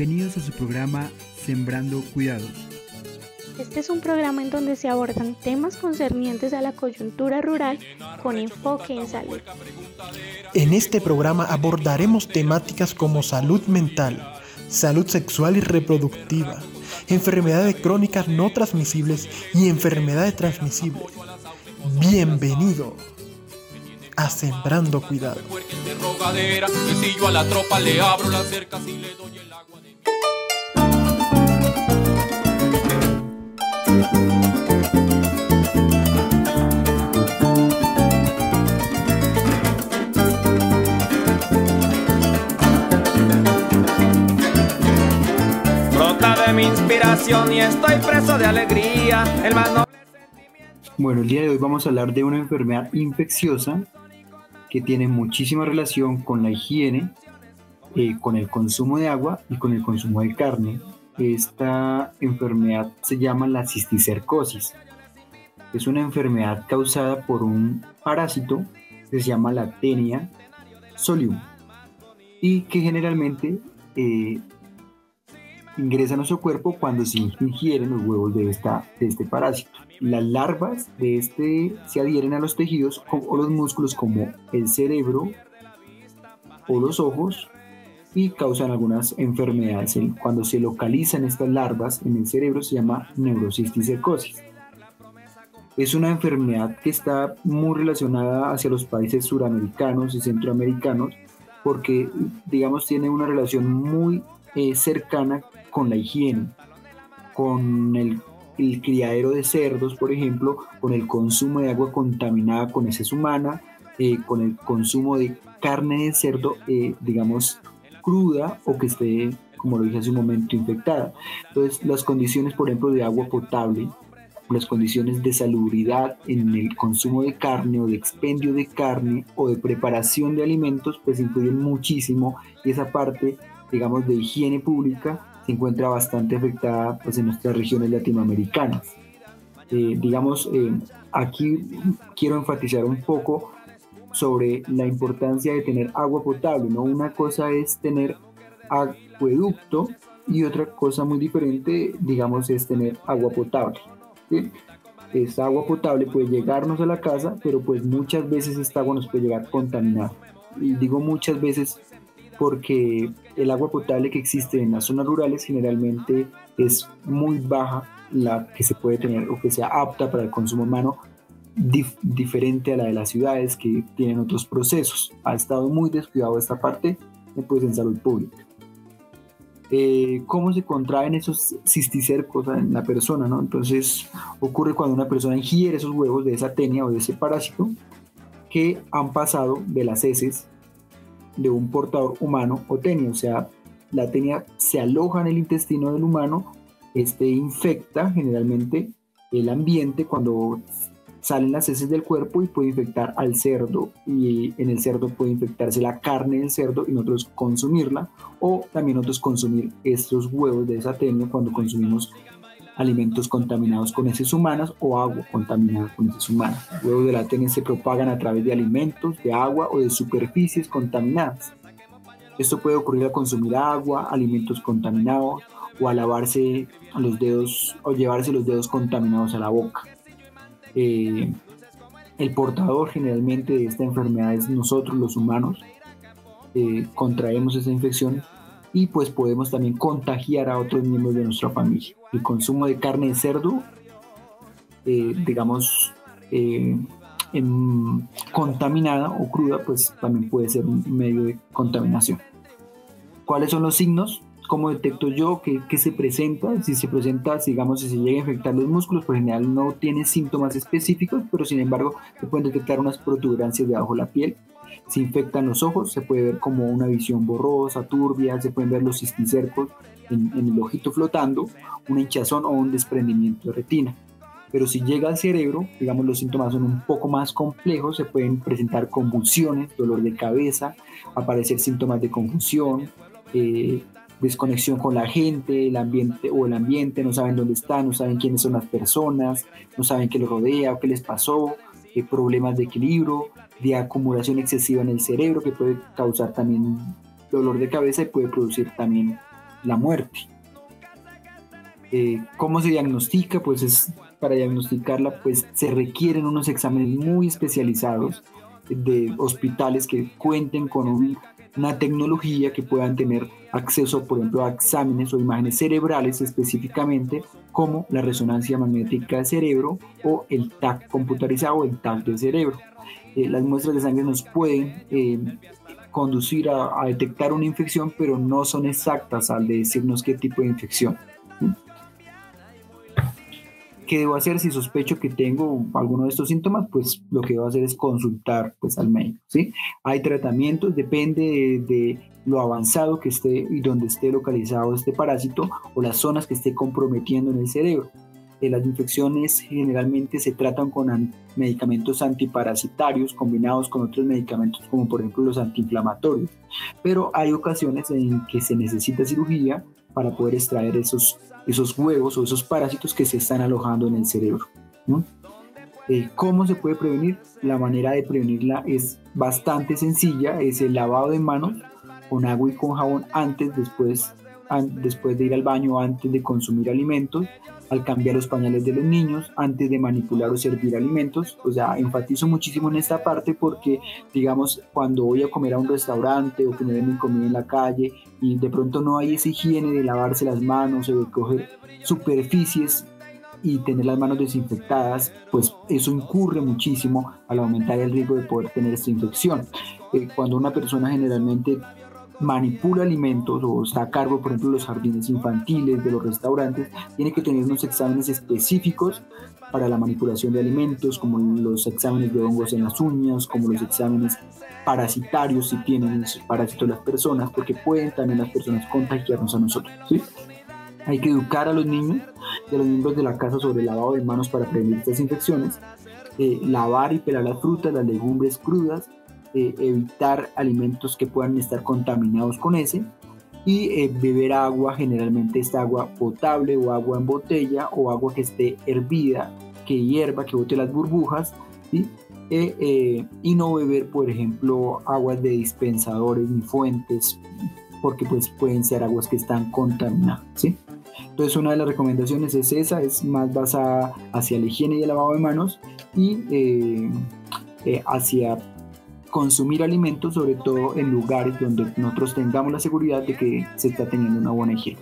Bienvenidos a su programa Sembrando Cuidados. Este es un programa en donde se abordan temas concernientes a la coyuntura rural con enfoque en salud. En este programa abordaremos temáticas como salud mental, salud sexual y reproductiva, enfermedades crónicas no transmisibles y enfermedades transmisibles. Bienvenido a Sembrando Cuidado. Mi inspiración y estoy preso de alegría. Bueno, el día de hoy vamos a hablar de una enfermedad infecciosa que tiene muchísima relación con la higiene, eh, con el consumo de agua y con el consumo de carne. Esta enfermedad se llama la cisticercosis. Es una enfermedad causada por un parásito que se llama la tenia solium y que generalmente eh, ingresa a nuestro cuerpo cuando se ingieren los huevos de, esta, de este parásito. Las larvas de este se adhieren a los tejidos o los músculos como el cerebro o los ojos y causan algunas enfermedades. Cuando se localizan estas larvas en el cerebro se llama neurocisticercosis. Es una enfermedad que está muy relacionada hacia los países suramericanos y centroamericanos porque, digamos, tiene una relación muy eh, cercana con la higiene, con el, criadero de cerdos, por ejemplo, con el consumo de agua contaminada con heces humana, eh, con el consumo de carne de cerdo, eh, digamos, cruda o que esté, como lo dije hace un momento, infectada. Entonces, las condiciones, por ejemplo, de agua potable, las condiciones de salubridad en el consumo de carne o de expendio de carne o de preparación de alimentos, pues influyen muchísimo y esa parte, digamos, de higiene pública se encuentra bastante afectada pues, en nuestras regiones latinoamericanas. Eh, digamos, eh, aquí quiero enfatizar un poco sobre la importancia de tener agua potable. ¿no? Una cosa es tener acueducto y otra cosa muy diferente, digamos, es tener agua potable. Esta agua potable puede llegarnos a la casa, pero pues muchas veces esta agua nos puede llegar contaminada. Y digo muchas veces porque el agua potable que existe en las zonas rurales generalmente es muy baja la que se puede tener o que sea apta para el consumo humano diferente a la de las ciudades que tienen otros procesos. Ha estado muy descuidado esta parte pues, en salud pública. Eh, ¿Cómo se contraen esos cisticercos en la persona? ¿no? Entonces ocurre cuando una persona ingiere esos huevos de esa tenia o de ese parásito que han pasado de las heces de un portador humano o tenia. O sea, la tenia se aloja en el intestino del humano, este infecta generalmente el ambiente cuando salen las heces del cuerpo y puede infectar al cerdo y en el cerdo puede infectarse la carne del cerdo y nosotros consumirla o también nosotros consumir estos huevos de esa tenia cuando consumimos alimentos contaminados con heces humanas o agua contaminada con heces humanas. Los huevos de la tenia se propagan a través de alimentos, de agua o de superficies contaminadas. Esto puede ocurrir al consumir agua, alimentos contaminados o a lavarse los dedos o llevarse los dedos contaminados a la boca. Eh, el portador generalmente de esta enfermedad es nosotros los humanos. Eh, contraemos esa infección y pues podemos también contagiar a otros miembros de nuestra familia. El consumo de carne de cerdo, eh, digamos, contaminada o cruda, pues también puede ser un medio de contaminación. ¿Cuáles son los signos? ¿Cómo detecto yo que, se presenta? Si se presenta, digamos, si se llega a infectar los músculos, por general no tiene síntomas específicos, pero sin embargo se pueden detectar unas protuberancias debajo de la piel. Se infectan los ojos, se puede ver como una visión borrosa, turbia, se pueden ver los cisticercos en, en el ojito flotando, una hinchazón o un desprendimiento de retina. Pero si llega al cerebro, digamos, los síntomas son un poco más complejos, se pueden presentar convulsiones, dolor de cabeza, aparecer síntomas de confusión, eh, desconexión con la gente, el ambiente o el ambiente, no saben dónde están, no saben quiénes son las personas, no saben qué les rodea o qué les pasó, eh, problemas de equilibrio, de acumulación excesiva en el cerebro que puede causar también dolor de cabeza y puede producir también la muerte. Eh, ¿Cómo se diagnostica? Pues es para diagnosticarla, pues se requieren unos exámenes muy especializados de hospitales que cuenten con una tecnología que puedan tener acceso, por ejemplo, a exámenes o imágenes cerebrales específicamente, como la resonancia magnética de cerebro o el TAC computarizado, el TAC del cerebro. Eh, las muestras de sangre nos pueden eh, conducir a, a, detectar una infección, pero no son exactas al decirnos qué tipo de infección. ¿Qué debo hacer si sospecho que tengo alguno de estos síntomas? Pues lo que debo hacer es consultar pues, al médico. ¿sí? Hay tratamientos, depende de, de lo avanzado que esté y donde esté localizado este parásito o las zonas que esté comprometiendo en el cerebro. Eh, las infecciones generalmente se tratan con medicamentos antiparasitarios combinados con otros medicamentos como por ejemplo los antiinflamatorios, pero hay ocasiones en que se necesita cirugía para poder extraer esos esos huevos o esos parásitos que se están alojando en el cerebro. Eh, ¿Cómo se puede prevenir? La manera de prevenirla es bastante sencilla, es el lavado de manos con agua y con jabón antes, después, después de ir al baño, antes de consumir alimentos, al cambiar los pañales de los niños, antes de manipular o servir alimentos. O sea, enfatizo muchísimo en esta parte porque, digamos, cuando voy a comer a un restaurante o que me venden comida en la calle y de pronto no hay esa higiene de lavarse las manos o de coger superficies y tener las manos desinfectadas, pues eso incurre muchísimo al aumentar el riesgo de poder tener esta infección. Eh, cuando una persona generalmente manipula alimentos o está a cargo, por ejemplo, de los jardines infantiles, de los restaurantes, tiene que tener unos exámenes específicos para la manipulación de alimentos, como los exámenes de hongos en las uñas, como los exámenes parasitarios si tienen parásitos las personas, porque pueden también las personas contagiarnos a nosotros. ¿sí? Hay que educar a los niños y a los miembros de la casa sobre el lavado de manos para prevenir estas infecciones, eh, lavar y pelar las frutas, las legumbres crudas, eh, evitar alimentos que puedan estar contaminados con ese y eh, beber agua, generalmente esta agua potable o agua en botella o agua que esté hervida, que hierva, que bote las burbujas eh, y no beber, por ejemplo, aguas de dispensadores ni fuentes porque pues pueden ser aguas que están contaminadas. ¿sí? Entonces una de las recomendaciones es esa, es más basada hacia la higiene y el lavado de manos y hacia consumir alimentos, sobre todo en lugares donde nosotros tengamos la seguridad de que se está teniendo una buena higiene.